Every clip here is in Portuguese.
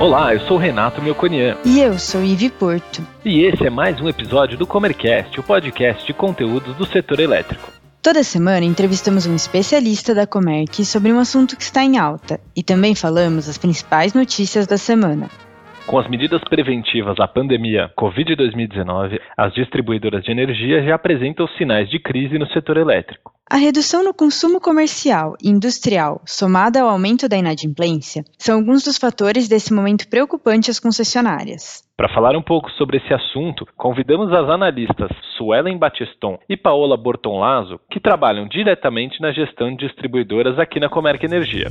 Olá, eu sou Renato Melconian. E eu sou Ivi Porto. E esse é mais um episódio do Comercast, o podcast de conteúdos do setor elétrico. Toda semana entrevistamos um especialista da Comerc sobre um assunto que está em alta e também falamos as principais notícias da semana. Com as medidas preventivas à pandemia Covid-2019, as distribuidoras de energia já apresentam sinais de crise no setor elétrico. A redução no consumo comercial e industrial, somada ao aumento da inadimplência, são alguns dos fatores desse momento preocupante às concessionárias. Para falar um pouco sobre esse assunto, convidamos as analistas Suelen Batiston e Paola Bortonlazo, que trabalham diretamente na gestão de distribuidoras aqui na Comerc Energia.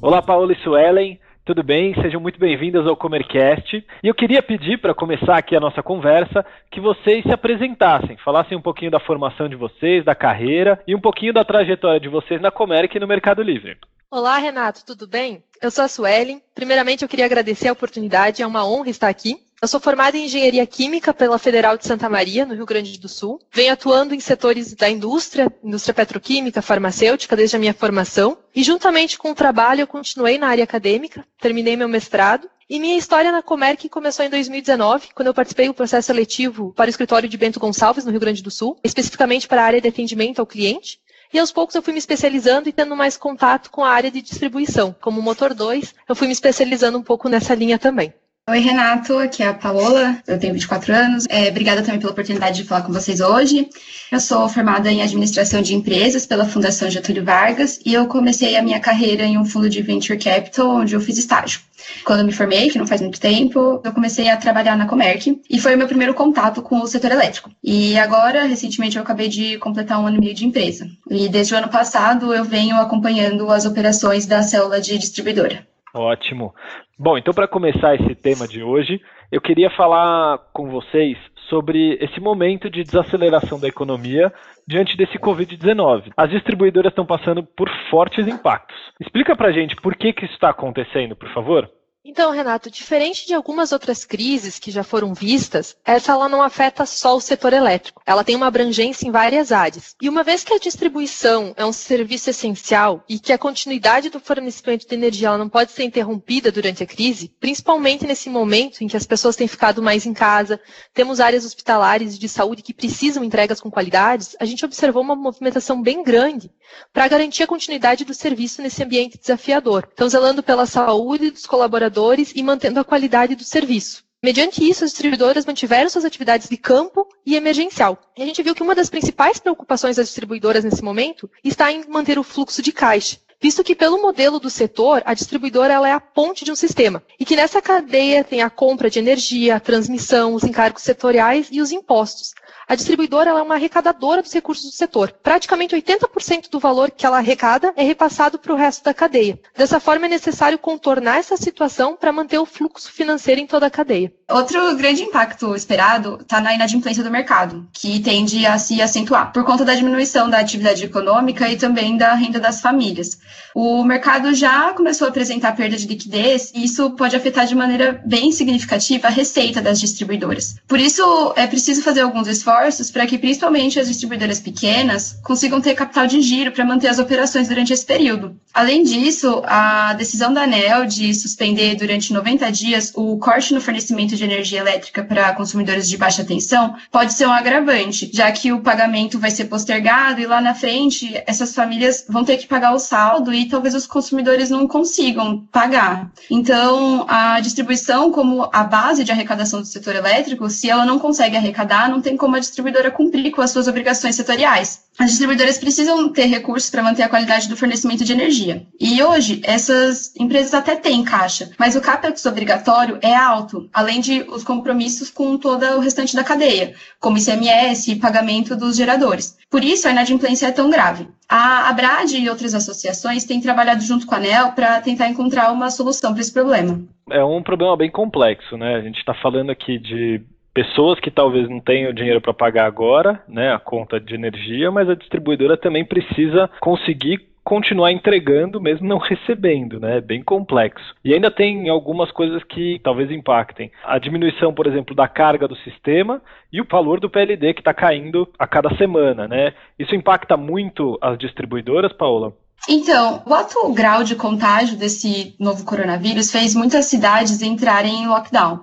Olá, Paola e Suelen. Tudo bem? Sejam muito bem-vindas ao Comercast. E eu queria pedir, para começar aqui a nossa conversa, que vocês se apresentassem, falassem um pouquinho da formação de vocês, da carreira e um pouquinho da trajetória de vocês na Comerc e no Mercado Livre. Olá, Renato, tudo bem? Eu sou a Suelen. Primeiramente, eu queria agradecer a oportunidade, é uma honra estar aqui. Eu sou formada em Engenharia Química pela Federal de Santa Maria, no Rio Grande do Sul. Venho atuando em setores da indústria, indústria petroquímica, farmacêutica, desde a minha formação. E juntamente com o trabalho, eu continuei na área acadêmica, terminei meu mestrado. E minha história na Comerc começou em 2019, quando eu participei do processo seletivo para o escritório de Bento Gonçalves, no Rio Grande do Sul, especificamente para a área de atendimento ao cliente. E aos poucos eu fui me especializando e tendo mais contato com a área de distribuição. Como motor 2, eu fui me especializando um pouco nessa linha também. Oi, Renato, aqui é a Paola, eu tenho 24 anos. É, obrigada também pela oportunidade de falar com vocês hoje. Eu sou formada em administração de empresas pela Fundação Getúlio Vargas e eu comecei a minha carreira em um fundo de venture capital, onde eu fiz estágio. Quando eu me formei, que não faz muito tempo, eu comecei a trabalhar na Comerc e foi o meu primeiro contato com o setor elétrico. E agora, recentemente, eu acabei de completar um ano e meio de empresa. E desde o ano passado, eu venho acompanhando as operações da célula de distribuidora. Ótimo. Bom, então para começar esse tema de hoje, eu queria falar com vocês sobre esse momento de desaceleração da economia diante desse Covid-19. As distribuidoras estão passando por fortes impactos. Explica para gente por que, que isso está acontecendo, por favor. Então, Renato, diferente de algumas outras crises que já foram vistas, essa ela não afeta só o setor elétrico. Ela tem uma abrangência em várias áreas. E uma vez que a distribuição é um serviço essencial e que a continuidade do fornecimento de energia não pode ser interrompida durante a crise, principalmente nesse momento em que as pessoas têm ficado mais em casa, temos áreas hospitalares e de saúde que precisam entregas com qualidades, a gente observou uma movimentação bem grande para garantir a continuidade do serviço nesse ambiente desafiador. Então, zelando pela saúde dos colaboradores e mantendo a qualidade do serviço. Mediante isso, as distribuidoras mantiveram suas atividades de campo e emergencial. E a gente viu que uma das principais preocupações das distribuidoras nesse momento está em manter o fluxo de caixa visto que pelo modelo do setor, a distribuidora ela é a ponte de um sistema, e que nessa cadeia tem a compra de energia, a transmissão, os encargos setoriais e os impostos. A distribuidora é uma arrecadadora dos recursos do setor. Praticamente 80% do valor que ela arrecada é repassado para o resto da cadeia. Dessa forma, é necessário contornar essa situação para manter o fluxo financeiro em toda a cadeia. Outro grande impacto esperado está na inadimplência do mercado, que tende a se acentuar por conta da diminuição da atividade econômica e também da renda das famílias. O mercado já começou a apresentar perda de liquidez e isso pode afetar de maneira bem significativa a receita das distribuidoras. Por isso, é preciso fazer alguns esforços para que principalmente as distribuidoras pequenas consigam ter capital de giro para manter as operações durante esse período. Além disso, a decisão da ANEL de suspender durante 90 dias o corte no fornecimento de energia elétrica para consumidores de baixa tensão pode ser um agravante, já que o pagamento vai ser postergado e lá na frente essas famílias vão ter que pagar o saldo e talvez os consumidores não consigam pagar. Então, a distribuição como a base de arrecadação do setor elétrico, se ela não consegue arrecadar, não tem como a distribuidora cumprir com as suas obrigações setoriais. As distribuidoras precisam ter recursos para manter a qualidade do fornecimento de energia. E hoje, essas empresas até têm caixa, mas o capex obrigatório é alto, além de os compromissos com todo o restante da cadeia, como ICMS e pagamento dos geradores. Por isso, a inadimplência é tão grave. A Abrad e outras associações têm trabalhado junto com a ANEL para tentar encontrar uma solução para esse problema. É um problema bem complexo, né? A gente está falando aqui de pessoas que talvez não tenham dinheiro para pagar agora, né, a conta de energia, mas a distribuidora também precisa conseguir continuar entregando mesmo não recebendo, né? É bem complexo. E ainda tem algumas coisas que talvez impactem. A diminuição, por exemplo, da carga do sistema e o valor do PLD que está caindo a cada semana, né? Isso impacta muito as distribuidoras, Paola? Então, o alto grau de contágio desse novo coronavírus fez muitas cidades entrarem em lockdown.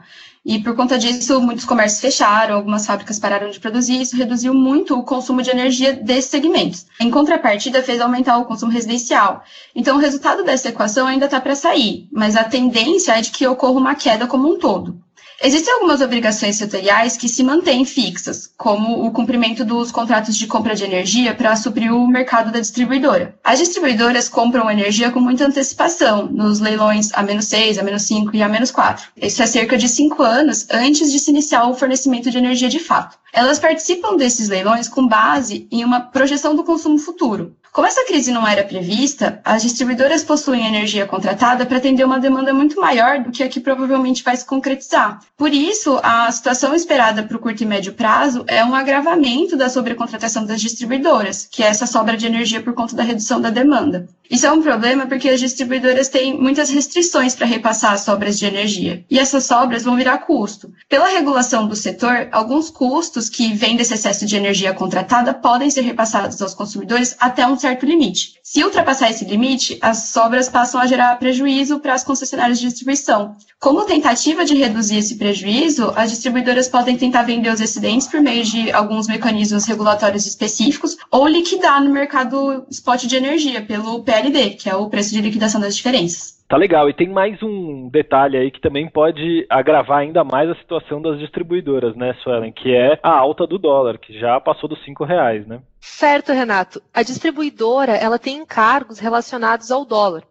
E por conta disso, muitos comércios fecharam, algumas fábricas pararam de produzir, isso reduziu muito o consumo de energia desses segmentos. Em contrapartida, fez aumentar o consumo residencial. Então, o resultado dessa equação ainda está para sair, mas a tendência é de que ocorra uma queda como um todo. Existem algumas obrigações setoriais que se mantêm fixas, como o cumprimento dos contratos de compra de energia para suprir o mercado da distribuidora. As distribuidoras compram energia com muita antecipação, nos leilões a menos 6, a menos 5 e a menos 4. Isso é cerca de 5 anos antes de se iniciar o fornecimento de energia de fato. Elas participam desses leilões com base em uma projeção do consumo futuro. Como essa crise não era prevista, as distribuidoras possuem energia contratada para atender uma demanda muito maior do que a que provavelmente vai se concretizar. Por isso, a situação esperada para o curto e médio prazo é um agravamento da sobrecontratação das distribuidoras, que é essa sobra de energia por conta da redução da demanda. Isso é um problema porque as distribuidoras têm muitas restrições para repassar as sobras de energia, e essas sobras vão virar custo. Pela regulação do setor, alguns custos que vêm desse excesso de energia contratada podem ser repassados aos consumidores até um certo limite. Se ultrapassar esse limite, as sobras passam a gerar prejuízo para as concessionárias de distribuição. Como tentativa de reduzir esse prejuízo, as distribuidoras podem tentar vender os excedentes por meio de alguns mecanismos regulatórios específicos ou liquidar no mercado spot de energia pelo PLD, que é o preço de liquidação das diferenças. Tá legal. E tem mais um detalhe aí que também pode agravar ainda mais a situação das distribuidoras, né, Suelen? Que é a alta do dólar, que já passou dos cinco reais, né? Certo, Renato. A distribuidora ela tem encargos relacionados ao dólar.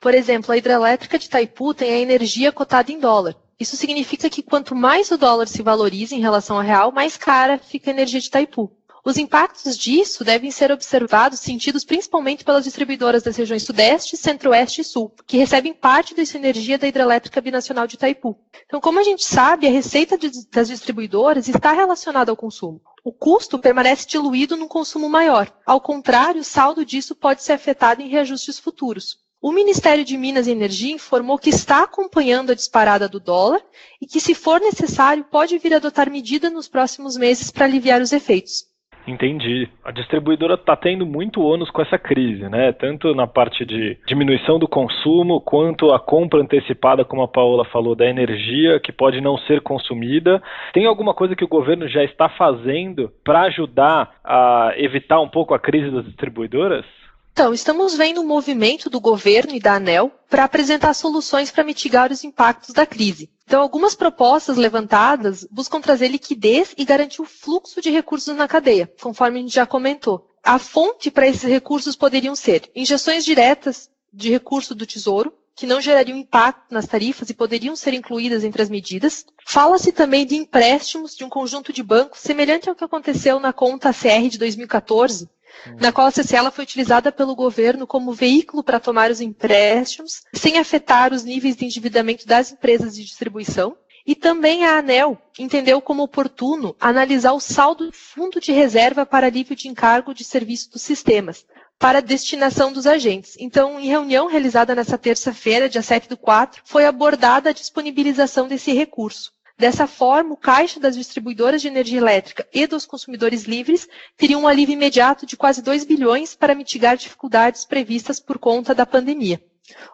Por exemplo, a hidrelétrica de Itaipu tem a energia cotada em dólar. Isso significa que quanto mais o dólar se valoriza em relação ao real, mais cara fica a energia de Itaipu. Os impactos disso devem ser observados, sentidos principalmente pelas distribuidoras das regiões Sudeste, Centro-Oeste e Sul, que recebem parte dessa energia da hidrelétrica binacional de Itaipu. Então, como a gente sabe, a receita de, das distribuidoras está relacionada ao consumo. O custo permanece diluído num consumo maior. Ao contrário, o saldo disso pode ser afetado em reajustes futuros. O Ministério de Minas e Energia informou que está acompanhando a disparada do dólar e que, se for necessário, pode vir a adotar medida nos próximos meses para aliviar os efeitos. Entendi. A distribuidora está tendo muito ônus com essa crise, né? Tanto na parte de diminuição do consumo, quanto a compra antecipada, como a Paola falou, da energia que pode não ser consumida. Tem alguma coisa que o governo já está fazendo para ajudar a evitar um pouco a crise das distribuidoras? Então, estamos vendo um movimento do governo e da ANEL para apresentar soluções para mitigar os impactos da crise. Então, algumas propostas levantadas buscam trazer liquidez e garantir o fluxo de recursos na cadeia, conforme a gente já comentou. A fonte para esses recursos poderiam ser injeções diretas de recurso do Tesouro, que não gerariam impacto nas tarifas e poderiam ser incluídas entre as medidas. Fala-se também de empréstimos de um conjunto de bancos, semelhante ao que aconteceu na conta CR de 2014, na qual a CCL foi utilizada pelo governo como veículo para tomar os empréstimos, sem afetar os níveis de endividamento das empresas de distribuição. E também a ANEL entendeu como oportuno analisar o saldo do fundo de reserva para alívio de encargo de serviço dos sistemas, para destinação dos agentes. Então, em reunião realizada nessa terça-feira, dia 7 do 4, foi abordada a disponibilização desse recurso. Dessa forma, o caixa das distribuidoras de energia elétrica e dos consumidores livres teria um alívio imediato de quase 2 bilhões para mitigar dificuldades previstas por conta da pandemia.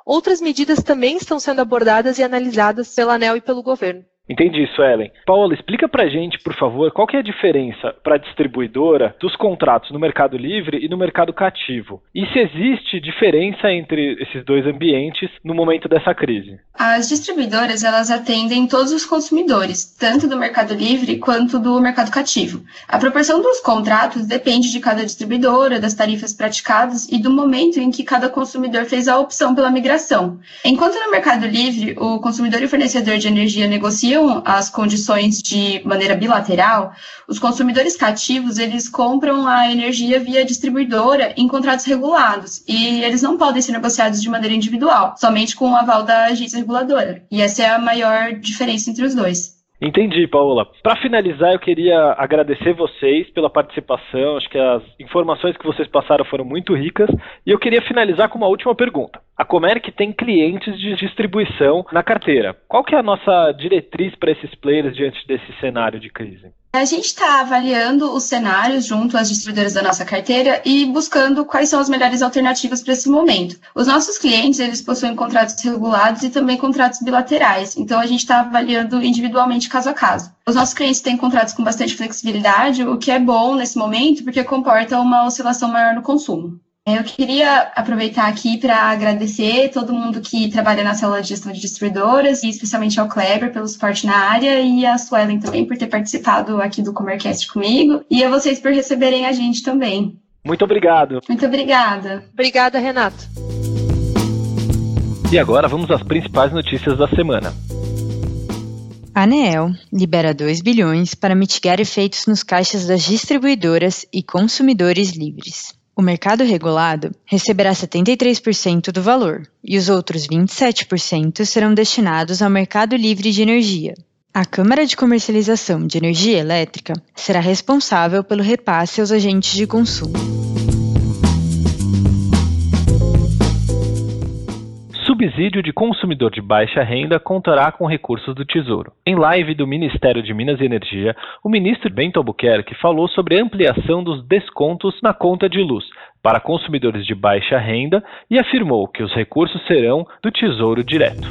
Outras medidas também estão sendo abordadas e analisadas pela ANEL e pelo governo. Entendi, Suelen. Paola, explica pra gente, por favor, qual que é a diferença para a distribuidora dos contratos no mercado livre e no mercado cativo? E se existe diferença entre esses dois ambientes no momento dessa crise? As distribuidoras, elas atendem todos os consumidores, tanto do mercado livre quanto do mercado cativo. A proporção dos contratos depende de cada distribuidora, das tarifas praticadas e do momento em que cada consumidor fez a opção pela migração. Enquanto no mercado livre, o consumidor e o fornecedor de energia negociam as condições de maneira bilateral, os consumidores cativos, eles compram a energia via distribuidora em contratos regulados e eles não podem ser negociados de maneira individual, somente com o aval da agência reguladora. E essa é a maior diferença entre os dois. Entendi, Paola. Para finalizar, eu queria agradecer vocês pela participação. Acho que as informações que vocês passaram foram muito ricas. E eu queria finalizar com uma última pergunta. A Comerc tem clientes de distribuição na carteira. Qual que é a nossa diretriz para esses players diante desse cenário de crise? A gente está avaliando os cenários junto às distribuidoras da nossa carteira e buscando quais são as melhores alternativas para esse momento. Os nossos clientes, eles possuem contratos regulados e também contratos bilaterais, então a gente está avaliando individualmente caso a caso. Os nossos clientes têm contratos com bastante flexibilidade, o que é bom nesse momento, porque comporta uma oscilação maior no consumo. Eu queria aproveitar aqui para agradecer todo mundo que trabalha na célula de gestão de distribuidoras, e especialmente ao Kleber pelo suporte na área, e a Suelen também por ter participado aqui do Comercast comigo, e a vocês por receberem a gente também. Muito obrigado. Muito obrigada. Obrigada, Renato. E agora vamos às principais notícias da semana. A ANEEL libera 2 bilhões para mitigar efeitos nos caixas das distribuidoras e consumidores livres. O mercado regulado receberá 73% do valor e os outros 27% serão destinados ao mercado livre de energia. A Câmara de Comercialização de Energia Elétrica será responsável pelo repasse aos agentes de consumo. Subsídio de consumidor de baixa renda contará com recursos do Tesouro. Em live do Ministério de Minas e Energia, o ministro Bento Albuquerque falou sobre a ampliação dos descontos na conta de luz para consumidores de baixa renda e afirmou que os recursos serão do Tesouro Direto.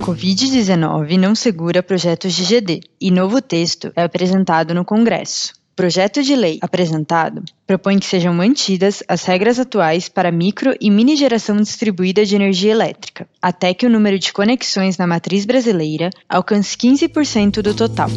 Covid-19 não segura projetos de GD e novo texto é apresentado no Congresso projeto de lei apresentado propõe que sejam mantidas as regras atuais para micro e mini geração distribuída de energia elétrica, até que o número de conexões na matriz brasileira alcance 15% do total.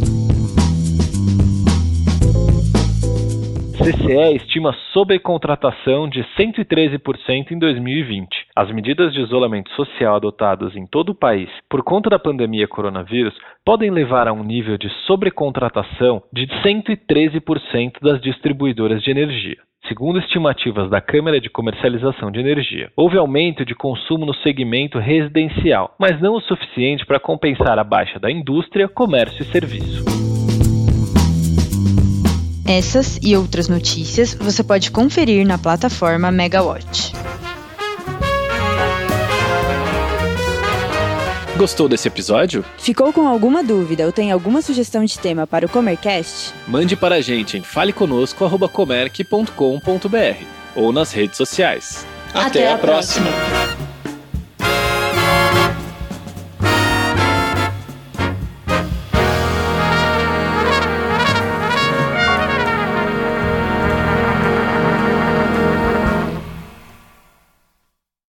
CCE estima sobrecontratação de 113% em 2020. As medidas de isolamento social adotadas em todo o país por conta da pandemia coronavírus podem levar a um nível de sobrecontratação de 113% das distribuidoras de energia. Segundo estimativas da Câmara de Comercialização de Energia, houve aumento de consumo no segmento residencial, mas não o suficiente para compensar a baixa da indústria, comércio e serviço. Essas e outras notícias você pode conferir na plataforma Megawatt. Gostou desse episódio? Ficou com alguma dúvida ou tem alguma sugestão de tema para o Comercast? Mande para a gente em faleconosco.comerc.com.br ou nas redes sociais. Até, Até a próxima. próxima.